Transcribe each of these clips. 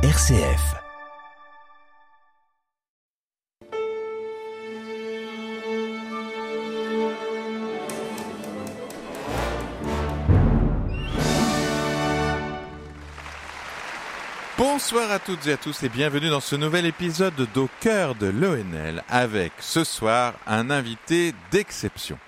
RCF. Bonsoir à toutes et à tous et bienvenue dans ce nouvel épisode d'Au cœur de l'ONL avec ce soir un invité d'exception.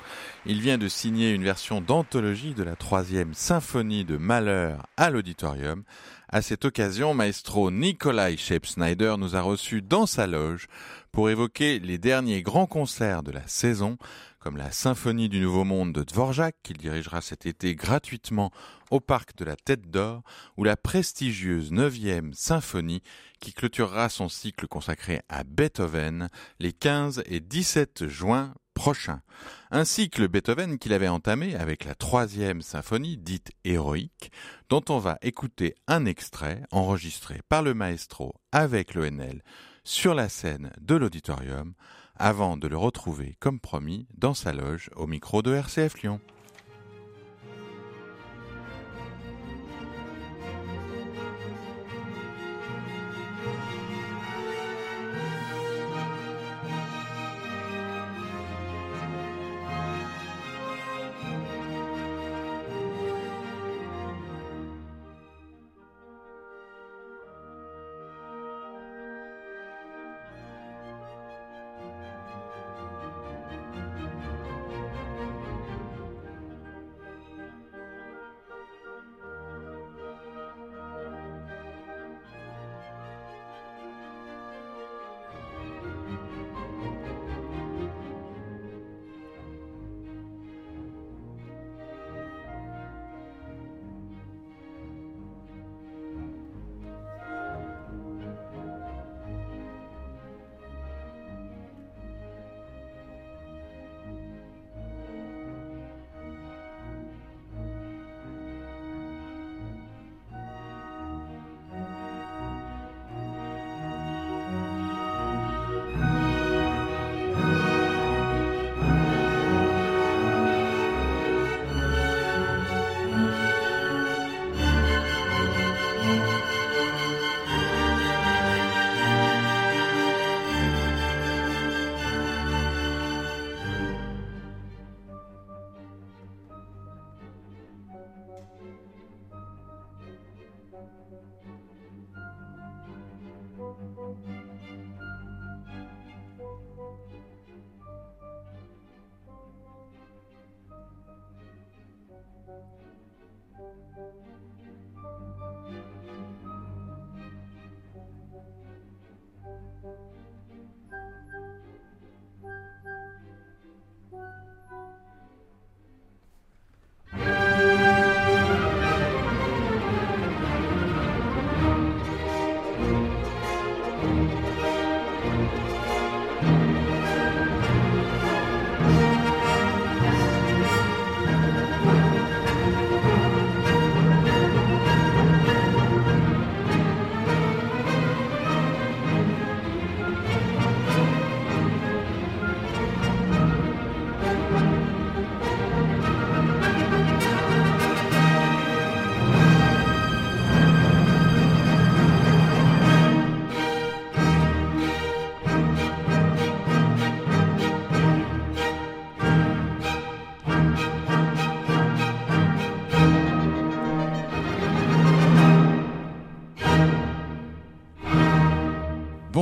Il vient de signer une version d'anthologie de la troisième symphonie de Malheur à l'auditorium. À cette occasion, maestro Nikolai Scheib-Snyder nous a reçus dans sa loge pour évoquer les derniers grands concerts de la saison, comme la Symphonie du Nouveau Monde de Dvorak, qu'il dirigera cet été gratuitement au Parc de la Tête d'Or, ou la prestigieuse 9e Symphonie qui clôturera son cycle consacré à Beethoven les 15 et 17 juin prochains. Un cycle Beethoven qu'il avait entamé avec la troisième symphonie dite héroïque, dont on va écouter un extrait enregistré par le maestro avec l'ONL sur la scène de l'auditorium avant de le retrouver comme promis dans sa loge au micro de RCF Lyon.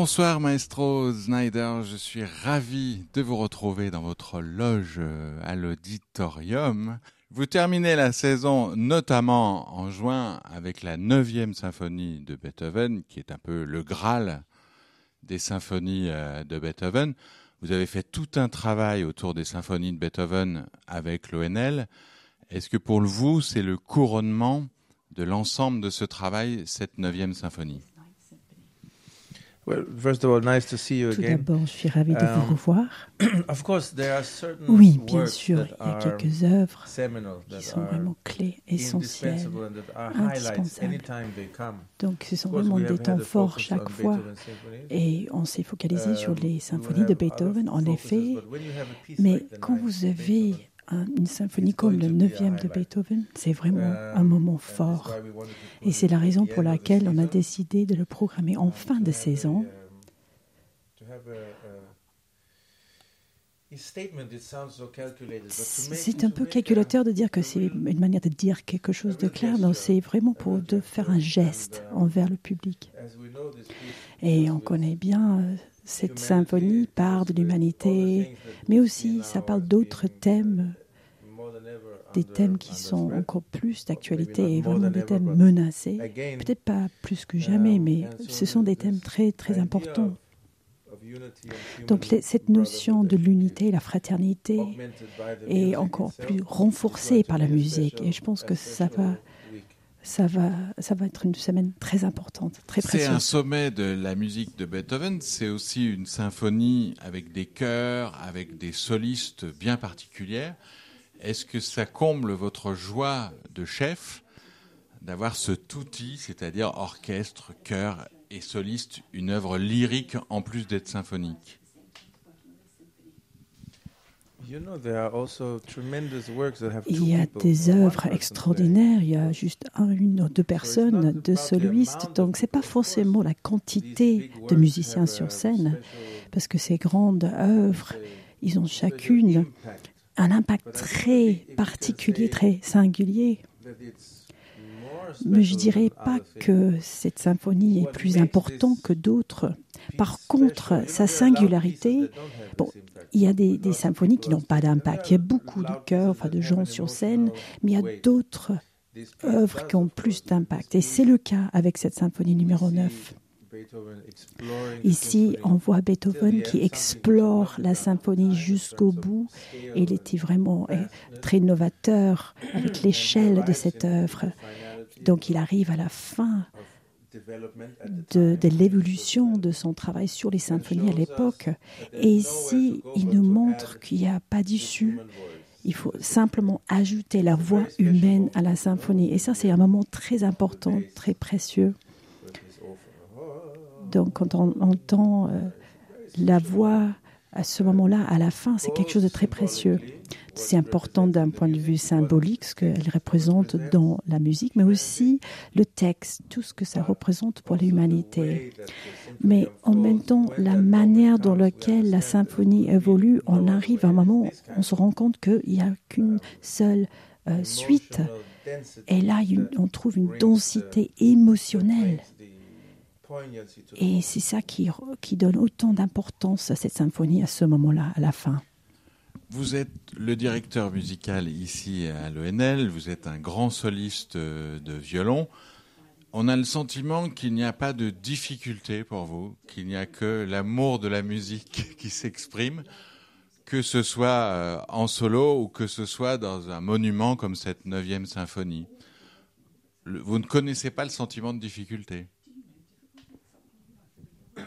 Bonsoir Maestro Snyder, je suis ravi de vous retrouver dans votre loge à l'auditorium. Vous terminez la saison notamment en juin avec la neuvième symphonie de Beethoven, qui est un peu le Graal des symphonies euh, de Beethoven. Vous avez fait tout un travail autour des symphonies de Beethoven avec l'ONL. Est-ce que pour vous, c'est le couronnement de l'ensemble de ce travail, cette neuvième symphonie? Well, first of all, nice to see you Tout d'abord, je suis ravie de vous Um, revoir. Of course, there are certain Oui, bien sûr, il y a quelques œuvres qui sont vraiment clés, essentielles. indispensable and that are highlights indispensables. anytime they come. Donc, ce sont vraiment des temps forts chaque fois. Et on s'est focalisé sur Um, les symphonies de Beethoven, en effet. Mais quand vous avez une symphonie comme le 9e de Beethoven, c'est vraiment un moment fort. Et c'est la raison pour laquelle on a décidé de le programmer en fin de saison. C'est un peu calculateur de dire que c'est une manière de dire quelque chose de clair, mais c'est vraiment pour de faire un geste envers le public. Et on connaît bien euh, cette symphonie part de l'humanité, mais aussi ça parle d'autres thèmes, des thèmes qui sont encore plus d'actualité et vraiment des thèmes menacés. Peut-être pas plus que jamais, mais ce sont des thèmes très très importants. Donc cette notion de l'unité, la fraternité est encore plus renforcée par la musique et je pense que ça va, ça va, ça va être une semaine très importante, très C'est un précieuse. sommet de la musique de Beethoven, c'est aussi une symphonie avec des chœurs, avec des solistes bien particulières. Est-ce que ça comble votre joie de chef d'avoir cet outil, c'est-à-dire orchestre, chœur et soliste, une œuvre lyrique en plus d'être symphonique? Il y a des œuvres extraordinaires, il y a juste un, une ou deux personnes, deux solistes, donc c'est pas forcément la quantité de musiciens sur scène, parce que ces grandes œuvres, ils ont chacune un impact très particulier, très singulier. Mais je dirais pas que cette symphonie est plus importante que d'autres. Par contre, sa singularité, bon, il y a des, symphonies qui n'ont pas d'impact. Il y a beaucoup de chœurs, enfin de gens sur scène, mais il y a d'autres œuvres qui ont plus d'impact. Et c'est le cas avec cette symphonie numéro 9. Ici, on voit Beethoven qui explore la symphonie jusqu'au bout. Il était vraiment euh, très novateur avec l'échelle de cette œuvre. Donc il arrive à la fin de, de l'évolution de son travail sur les symphonies à l'époque. Et ici, il nous montre qu'il n'y a pas d'issue. Il faut simplement ajouter la voix humaine à la symphonie. Et ça, c'est un moment très important, très précieux. Donc, quand on entend euh, la voix à ce moment-là, à la fin, c'est quelque chose de très précieux. C'est important d'un point de vue symbolique, ce qu'elle représente dans la musique, mais aussi le texte, tout ce que ça représente pour l'humanité. Mais en même temps, la manière dans laquelle la symphonie évolue, on arrive à un moment où on se rend compte qu'il n'y a qu'une seule euh, suite. Et là, on trouve une densité émotionnelle. Et c'est ça qui, qui donne autant d'importance à cette symphonie à ce moment-là, à la fin. Vous êtes le directeur musical ici à l'ONL, vous êtes un grand soliste de violon. On a le sentiment qu'il n'y a pas de difficulté pour vous, qu'il n'y a que l'amour de la musique qui s'exprime, que ce soit en solo ou que ce soit dans un monument comme cette neuvième symphonie. Vous ne connaissez pas le sentiment de difficulté?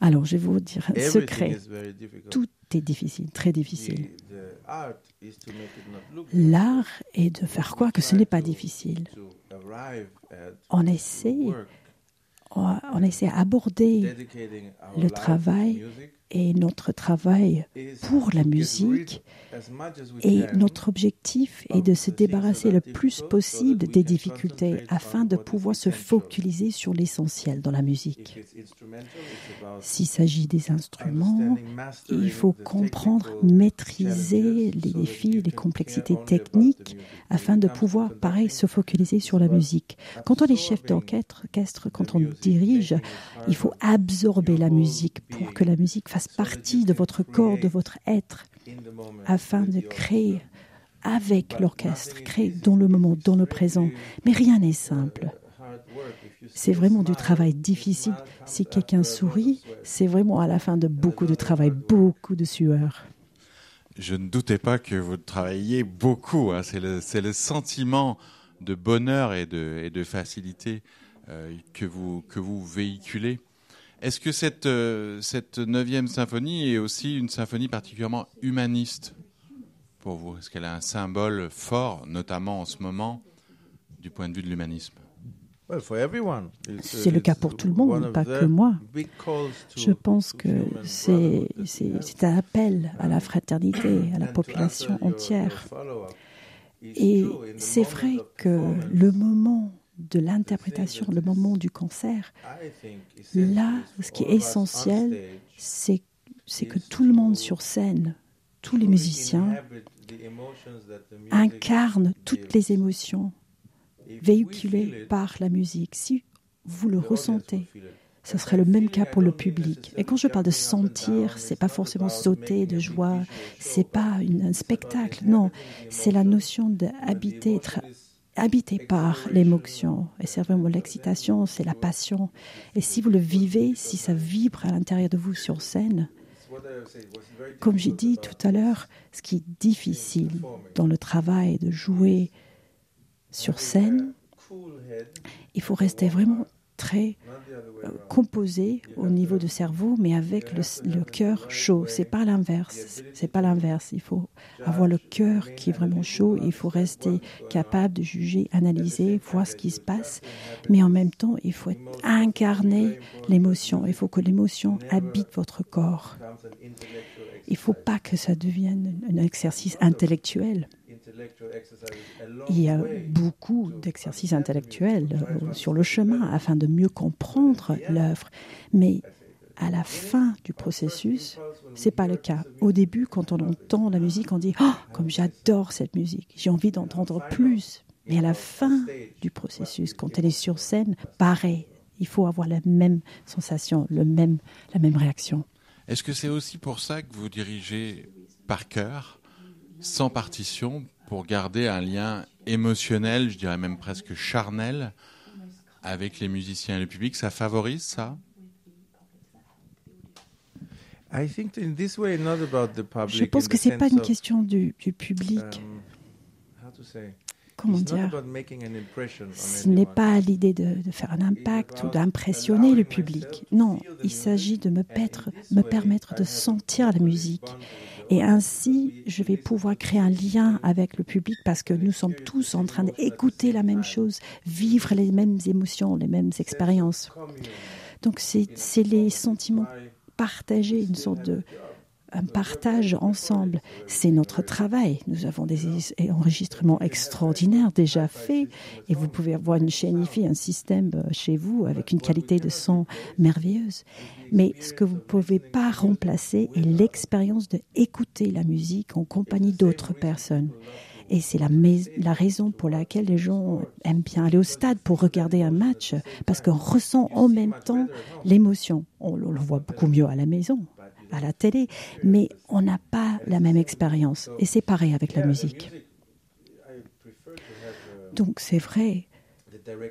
Alors, je vais vous dire un secret. Tout difficile, très difficile. L'art est de faire quoi que ce n'est pas difficile. On essaie, on essaie d'aborder le travail et notre travail pour la musique. Et notre objectif est de se débarrasser le plus possible des difficultés afin de pouvoir se focaliser sur l'essentiel dans la musique. S'il s'agit des instruments, il faut comprendre, maîtriser les défis, les complexités techniques afin de pouvoir, pareil, se focaliser sur la musique. Quand on est chef d'orchestre, quand on dirige, il faut absorber la musique pour que la musique fasse partie de votre corps, de votre être, afin de créer avec l'orchestre, créer dans le moment, dans le présent. Mais rien n'est simple. C'est vraiment du travail difficile. Si quelqu'un sourit, c'est vraiment à la fin de beaucoup de travail, beaucoup de sueur. Je ne doutais pas que vous travailliez beaucoup. Hein. C'est le, sentiment de bonheur et de, facilité euh, que vous véhiculez. Est-ce que cette, euh, cette neuvième symphonie est aussi une symphonie particulièrement humaniste pour vous? Est-ce qu'elle a un symbole fort, notamment en ce moment, du point de vue de l'humanisme? C'est le cas pour tout le monde, pas que moi. Je pense que c'est un appel à la fraternité, à la population entière. Et c'est vrai que le moment de l'interprétation, le moment du concert, là, ce qui est essentiel, c'est que tout le monde sur scène, tous les musiciens, incarnent toutes les émotions véhiculées par la musique. Si vous le ressentez, ce serait le même cas pour le public. Et quand je parle de sentir, c'est pas forcément sauter de joie, c'est pas un spectacle, non, c'est la notion d'habiter, être habité par l'émotion. Et c'est vraiment l'excitation, c'est la passion. Et si vous le vivez, si ça vibre à l'intérieur de vous sur scène, comme j'ai dit tout à l'heure, ce qui est difficile dans le travail de jouer sur scène, il faut rester vraiment très euh, composé au niveau du cerveau, mais avec le, cœur chaud. C'est pas l'inverse. C'est pas l'inverse. Il faut avoir le cœur qui est vraiment chaud. il faut rester capable de juger, analyser, voir ce qui se passe. Mais en même temps, il faut incarner l'émotion. Il faut que l'émotion habite votre corps. Il faut pas que ça devienne un exercice intellectuel. Il y a beaucoup d'exercices intellectuels euh, sur le chemin afin de mieux comprendre l'œuvre, mais à la fin du processus, c'est pas le cas. Au début, quand on entend la musique, on dit oh, comme j'adore cette musique, j'ai envie d'entendre plus. Mais à la fin du processus, quand elle est sur scène, pareil, il faut avoir la même sensation, le même, la même réaction. Est-ce que c'est aussi pour ça que vous dirigez par cœur, sans partition, pour garder un lien émotionnel, je dirais même presque charnel, avec les musiciens et le public. Ça favorise ça? Je pense que ce n'est pas une question du, public. Um, comment dire, ce n'est pas l'idée de, faire un impact ou d'impressionner le public. Non, il s'agit de me, me permettre de sentir la musique. Et ainsi, je vais pouvoir créer un lien avec le public parce que nous sommes tous en train d'écouter la même chose, vivre les mêmes émotions, les mêmes expériences. Donc c'est les sentiments partagés, une sorte de un partage ensemble. C'est notre travail. Nous avons des enregistrements extraordinaires déjà faits et vous pouvez avoir une chaîne IFI, un système euh, chez vous avec une qualité de son merveilleuse. Mais ce que vous ne pouvez pas remplacer est l'expérience d'écouter la musique en compagnie d'autres personnes. Et c'est la, raison pour laquelle les gens aiment bien aller au stade pour regarder un match, parce qu'on ressent en même temps l'émotion. On, on le voit beaucoup mieux à la maison à la télé, mais on n'a pas la même expérience. Et c'est pareil avec la musique. Donc c'est vrai,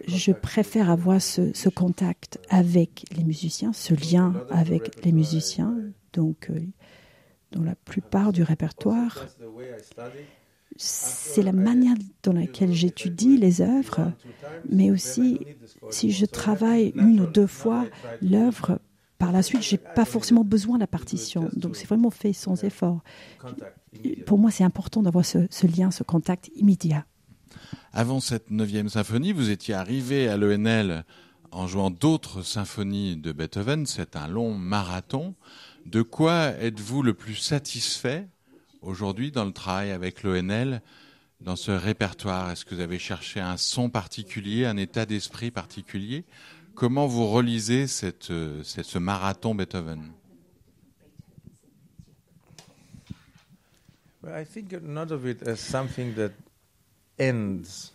je préfère avoir ce, contact avec les musiciens, ce lien avec les musiciens. Donc, euh, dans la plupart du répertoire, c'est la manière dans laquelle j'étudie les œuvres, mais aussi si je travaille une ou deux fois l'œuvre par la suite, je n'ai pas forcément besoin de la partition. Donc c'est vraiment fait sans effort. Pour moi, c'est important d'avoir ce, lien, ce contact immédiat. Avant cette neuvième symphonie, vous étiez arrivé à l'ENL en jouant d'autres symphonies de Beethoven. C'est un long marathon. De quoi êtes-vous le plus satisfait aujourd'hui dans le travail avec l'ONL, dans ce répertoire? Est-ce que vous avez cherché un son particulier, un état d'esprit particulier? Comment vous relisez cette, cette, ce marathon Beethoven?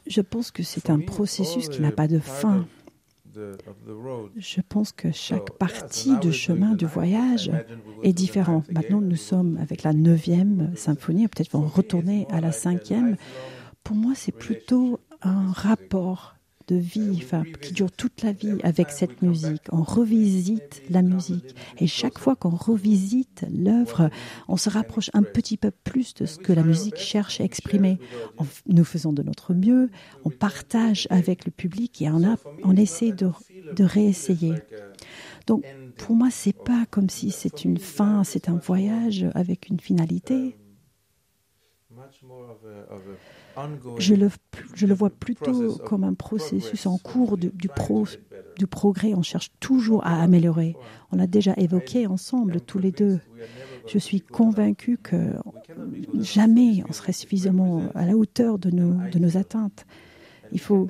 Je pense que c'est un processus qui n'a pas de fin. Je pense que chaque partie du chemin du voyage est différente. Maintenant, nous sommes avec la neuvième symphonie, peut-être vont retourner à la cinquième. Pour moi, c'est plutôt un rapport de vie, qui dure toute la vie avec cette musique. On revisite la musique. Et chaque fois qu'on revisite l'œuvre, on se rapproche un petit peu plus de ce que la musique cherche à exprimer. nous faisons de notre mieux, on partage avec le public et on essaie de, de réessayer. Donc, pour moi, c'est pas comme si c'est une fin, c'est un voyage avec une finalité. Je le, je le vois plutôt comme un processus en cours du, du, pro, du progrès. On cherche toujours à améliorer. On l'a déjà évoqué ensemble, tous les deux. Je suis convaincu que jamais on serait suffisamment à la hauteur de nos, de nos atteintes. Il faut,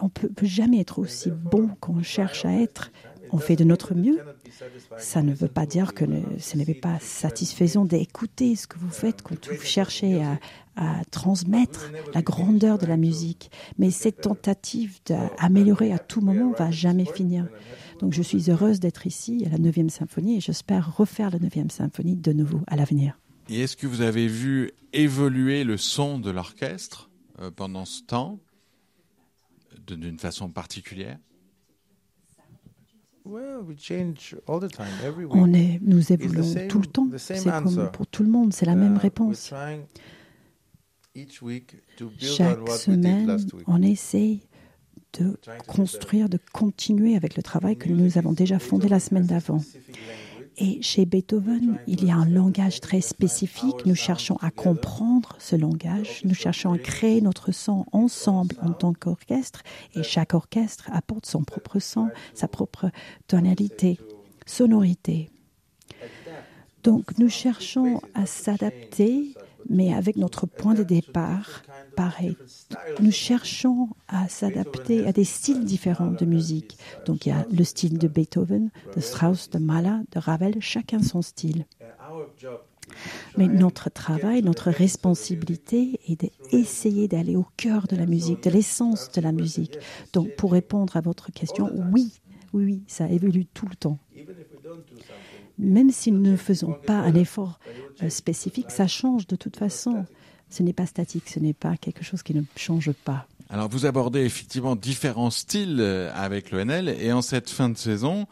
on ne peut, peut jamais être aussi bon qu'on cherche à être on fait de notre mieux. Ça ne veut pas dire que ce n'est pas satisfaisant d'écouter ce que vous faites quand vous cherchez à, transmettre la grandeur de la musique. Mais cette tentative d'améliorer à tout moment va jamais finir. Donc je suis heureuse d'être ici à la 9e symphonie et j'espère refaire la 9e symphonie de nouveau à l'avenir. Et est-ce que vous avez vu évoluer le son de l'orchestre euh, pendant ce temps d'une façon particulière? On est, nous évoluons tout le temps. C'est comme pour tout le monde, c'est la même uh, réponse. Chaque semaine, on essaie de construire, de continuer avec le travail que nous avons déjà fondé la semaine d'avant. Et chez Beethoven, il y a un langage très spécifique. Nous cherchons à comprendre ce langage. Nous cherchons à créer notre son ensemble en tant qu'orchestre. Et chaque orchestre apporte son propre son, sa propre tonalité, sonorité. Donc nous cherchons à s'adapter mais avec notre point de départ, pareil. Nous cherchons à s'adapter à des styles différents de musique. Donc il y a le style de Beethoven, de Strauss, de Mahler, de Ravel, chacun son style. Mais notre travail, notre responsabilité est d'essayer d'aller au cœur de la musique, de l'essence de la musique. Donc pour répondre à votre question, oui, oui, oui, ça évolue tout le temps même si nous ne faisons pas un effort euh, spécifique, ça change de toute façon. Ce n'est pas statique, ce n'est pas quelque chose qui ne change pas. Alors vous abordez effectivement différents styles euh, avec l'ONL et en cette fin de saison,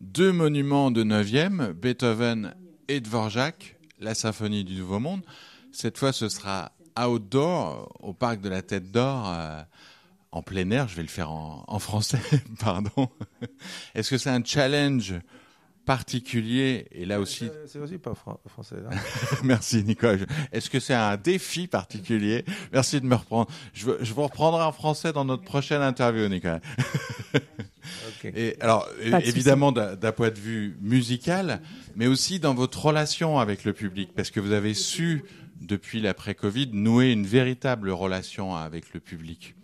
deux monuments de 9e, Beethoven et Dvorak, la symphonie du Nouveau Monde. Cette fois, ce sera outdoor au parc de la Tête d'Or. Euh, en plein air, je vais le faire en, en français, pardon. Est-ce que c'est un challenge particulier et là aussi. C'est aussi pas français. Merci Nicolas. Est-ce que c'est un défi particulier? Merci de me reprendre. Je, vous reprendrai en français dans notre prochaine interview, Nicolas. Et alors, évidemment, d'un point de vue musical, mais aussi dans votre relation avec le public, parce que vous avez su, depuis l'après-Covid, nouer une véritable relation avec le public.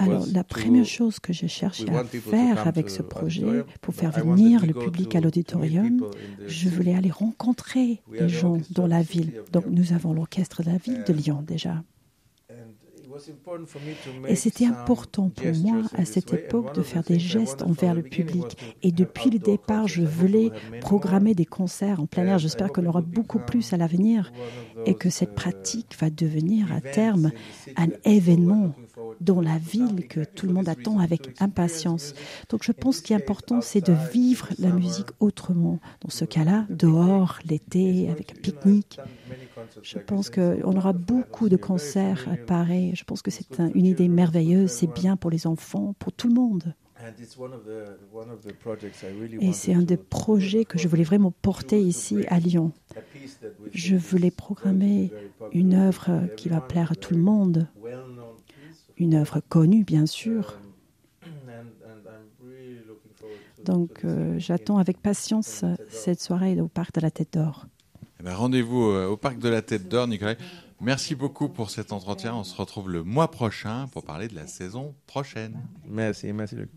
Alors, la première chose que j'ai cherché à faire avec ce projet, pour faire venir le public à l'auditorium, je voulais aller rencontrer les gens dans la ville. Donc, nous avons l'orchestre de la ville de Lyon déjà. Et c'était important pour moi à cette époque de faire des gestes envers le public. Et depuis le départ, je voulais programmer des concerts en plein air. J'espère qu'on aura beaucoup plus à l'avenir et que cette pratique va devenir à terme un événement dans la ville que tout le monde attend avec impatience. Donc je pense qu'il est important, c'est de vivre la musique autrement. Dans ce cas-là, dehors, l'été, avec un pique-nique. Je pense qu'on aura beaucoup de concerts pareils. Je pense que c'est une idée merveilleuse. C'est bien pour les enfants, pour tout le monde. Et c'est un des projets que je voulais vraiment porter ici à Lyon. Je voulais programmer une œuvre qui va plaire à tout le monde, une œuvre connue bien sûr. Donc euh, j'attends avec patience cette soirée au Parc de la Tête d'Or. Eh ben, rendez-vous euh, au Parc de la Tête d'Or, Nicolas. Merci beaucoup pour cet entretien. On se retrouve le mois prochain pour parler de la saison prochaine. Merci, merci Luc.